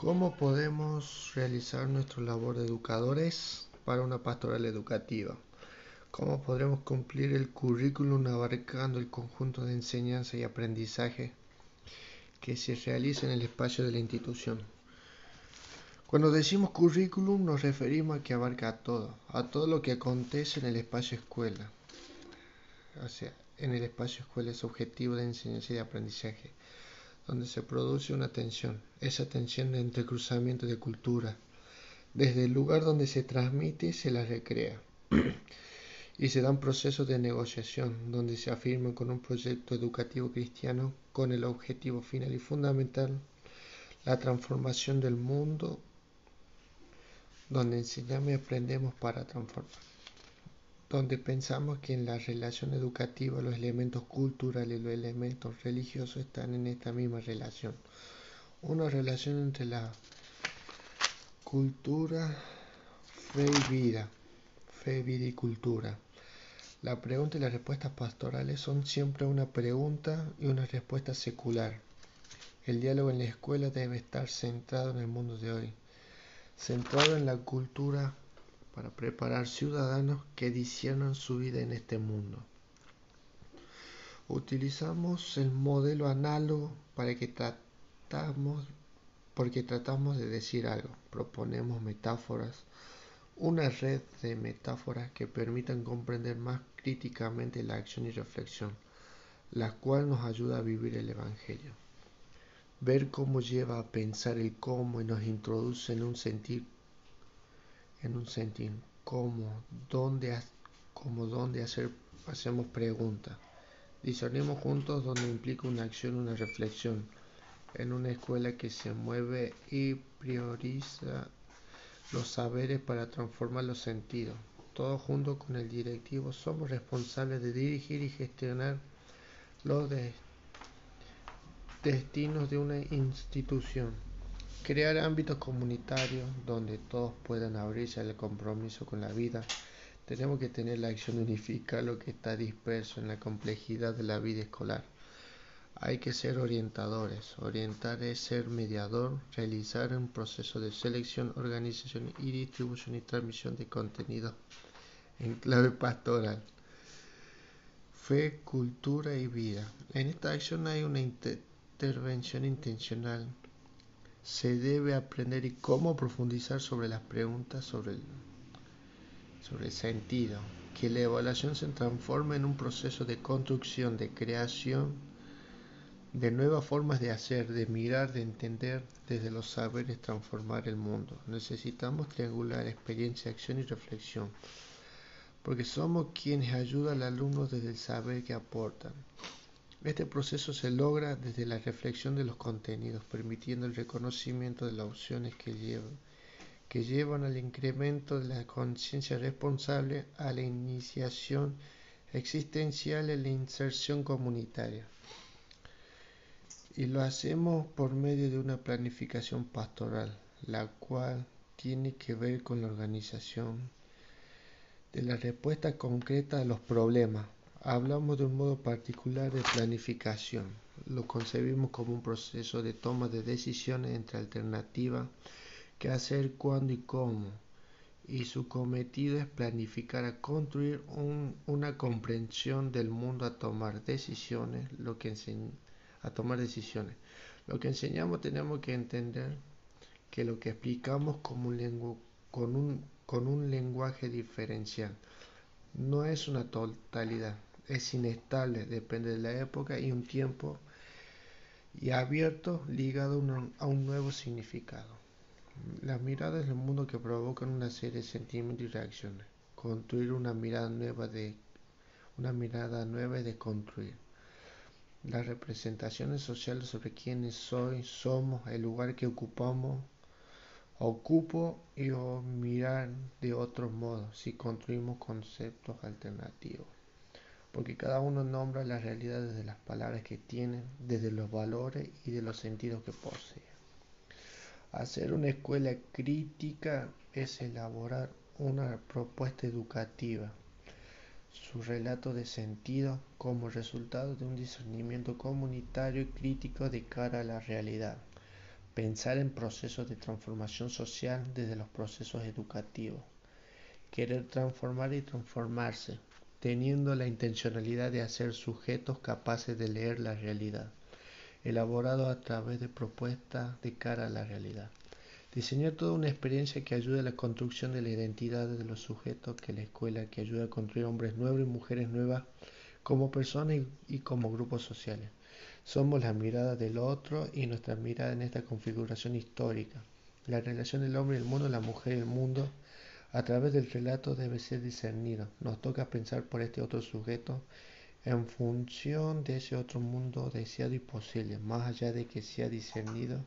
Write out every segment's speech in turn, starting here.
¿Cómo podemos realizar nuestra labor de educadores para una pastoral educativa? ¿Cómo podremos cumplir el currículum abarcando el conjunto de enseñanza y aprendizaje que se realiza en el espacio de la institución? Cuando decimos currículum nos referimos a que abarca todo, a todo lo que acontece en el espacio escuela. O sea, en el espacio escuela es objetivo de enseñanza y de aprendizaje, donde se produce una tensión, esa tensión de entrecruzamiento de cultura. Desde el lugar donde se transmite se la recrea. y se dan procesos de negociación donde se afirma con un proyecto educativo cristiano con el objetivo final y fundamental la transformación del mundo donde enseñamos y aprendemos para transformar, donde pensamos que en la relación educativa los elementos culturales y los elementos religiosos están en esta misma relación. Una relación entre la cultura, fe y vida, fe, vida y cultura. La pregunta y las respuestas pastorales son siempre una pregunta y una respuesta secular. El diálogo en la escuela debe estar centrado en el mundo de hoy centrado en la cultura para preparar ciudadanos que disciernan su vida en este mundo. Utilizamos el modelo análogo para que tratamos, porque tratamos de decir algo. Proponemos metáforas, una red de metáforas que permitan comprender más críticamente la acción y reflexión, la cual nos ayuda a vivir el Evangelio ver cómo lleva a pensar el cómo y nos introduce en un sentir, en un sentir, cómo, dónde, cómo, dónde hacer, hacemos preguntas. Discernimos juntos donde implica una acción, una reflexión, en una escuela que se mueve y prioriza los saberes para transformar los sentidos. Todos junto con el directivo somos responsables de dirigir y gestionar los de destinos de una institución. Crear ámbitos comunitarios donde todos puedan abrirse al compromiso con la vida. Tenemos que tener la acción de unificar lo que está disperso en la complejidad de la vida escolar. Hay que ser orientadores. Orientar es ser mediador, realizar un proceso de selección, organización y distribución y transmisión de contenido en clave pastoral. Fe, cultura y vida. En esta acción hay una intervención intencional se debe aprender y cómo profundizar sobre las preguntas sobre el, sentido, que la evaluación se transforme en un proceso de construcción, de creación de nuevas formas de hacer, de mirar, de entender desde los saberes transformar el mundo. Necesitamos triangular experiencia, acción y reflexión, porque somos quienes ayudan al alumno desde el saber que aportan. Este proceso se logra desde la reflexión de los contenidos, permitiendo el reconocimiento de las opciones que llevan, que llevan al incremento de la conciencia responsable, a la iniciación existencial y la inserción comunitaria. Y lo hacemos por medio de una planificación pastoral, la cual tiene que ver con la organización de la respuesta concreta a los problemas, Hablamos de un modo particular de planificación. Lo concebimos como un proceso de toma de decisiones entre alternativas, qué hacer, cuándo y cómo. Y su cometido es planificar a construir una comprensión del mundo a tomar decisiones, lo que a tomar decisiones. Lo que enseñamos tenemos que entender que lo que explicamos con un lenguaje diferencial no es una totalidad es inestable, depende de la época y un tiempo y abierto ligado a un nuevo significado. Las miradas del mundo que provocan una serie de sentimientos y reacciones. Construir una mirada nueva de una mirada nueva de construir. Las representaciones sociales sobre quiénes soy, somos, el lugar que ocupamos, ocupo y o mirar de otro modo si construimos conceptos alternativos porque cada uno nombra la realidad desde las palabras que tiene, desde los valores y de los sentidos que posee. Hacer una escuela crítica es elaborar una propuesta educativa, su relato de sentido como resultado de un discernimiento comunitario y crítico de cara a la realidad. pensar en procesos de transformación social desde los procesos educativos, querer transformar y transformarse, teniendo la intencionalidad de hacer sujetos capaces de leer la realidad, elaborado a través de propuestas de cara a la realidad. Diseñar toda una experiencia que ayude a la construcción de la identidad de los sujetos, que la escuela, que ayude a construir hombres nuevos y mujeres nuevas como personas y, como grupos sociales. Somos la mirada del otro y nuestra mirada en esta configuración histórica. La relación del hombre y el mundo, la mujer y el mundo, a través del relato debe ser discernido. Nos toca pensar por este otro sujeto en función de ese otro mundo deseado y posible, más allá de que sea discernido.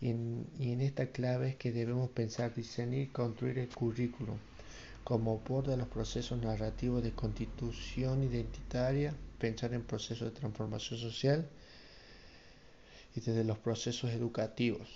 Y en, esta clave es que debemos pensar, discernir construir el currículum como de los procesos narrativos de constitución identitaria, pensar en procesos de transformación social y desde los procesos educativos.